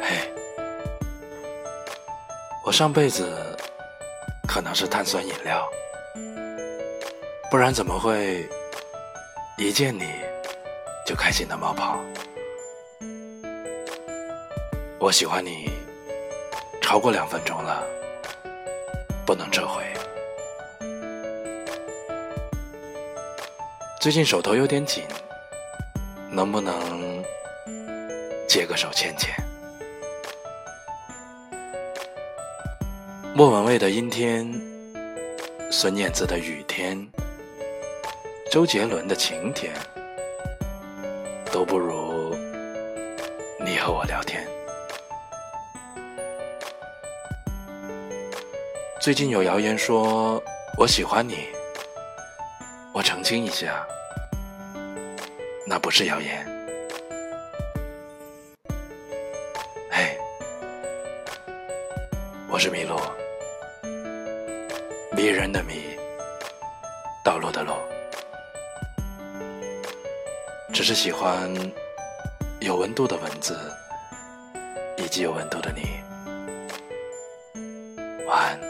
嘿我上辈子可能是碳酸饮料，不然怎么会一见你就开心的冒泡？我喜欢你超过两分钟了，不能撤回。最近手头有点紧，能不能借个手牵牵？莫文蔚的阴天，孙燕姿的雨天，周杰伦的晴天，都不如你和我聊天。最近有谣言说我喜欢你，我澄清一下，那不是谣言。我是麋鹿。迷人的迷，道路的路，只是喜欢有温度的文字，以及有温度的你。晚安。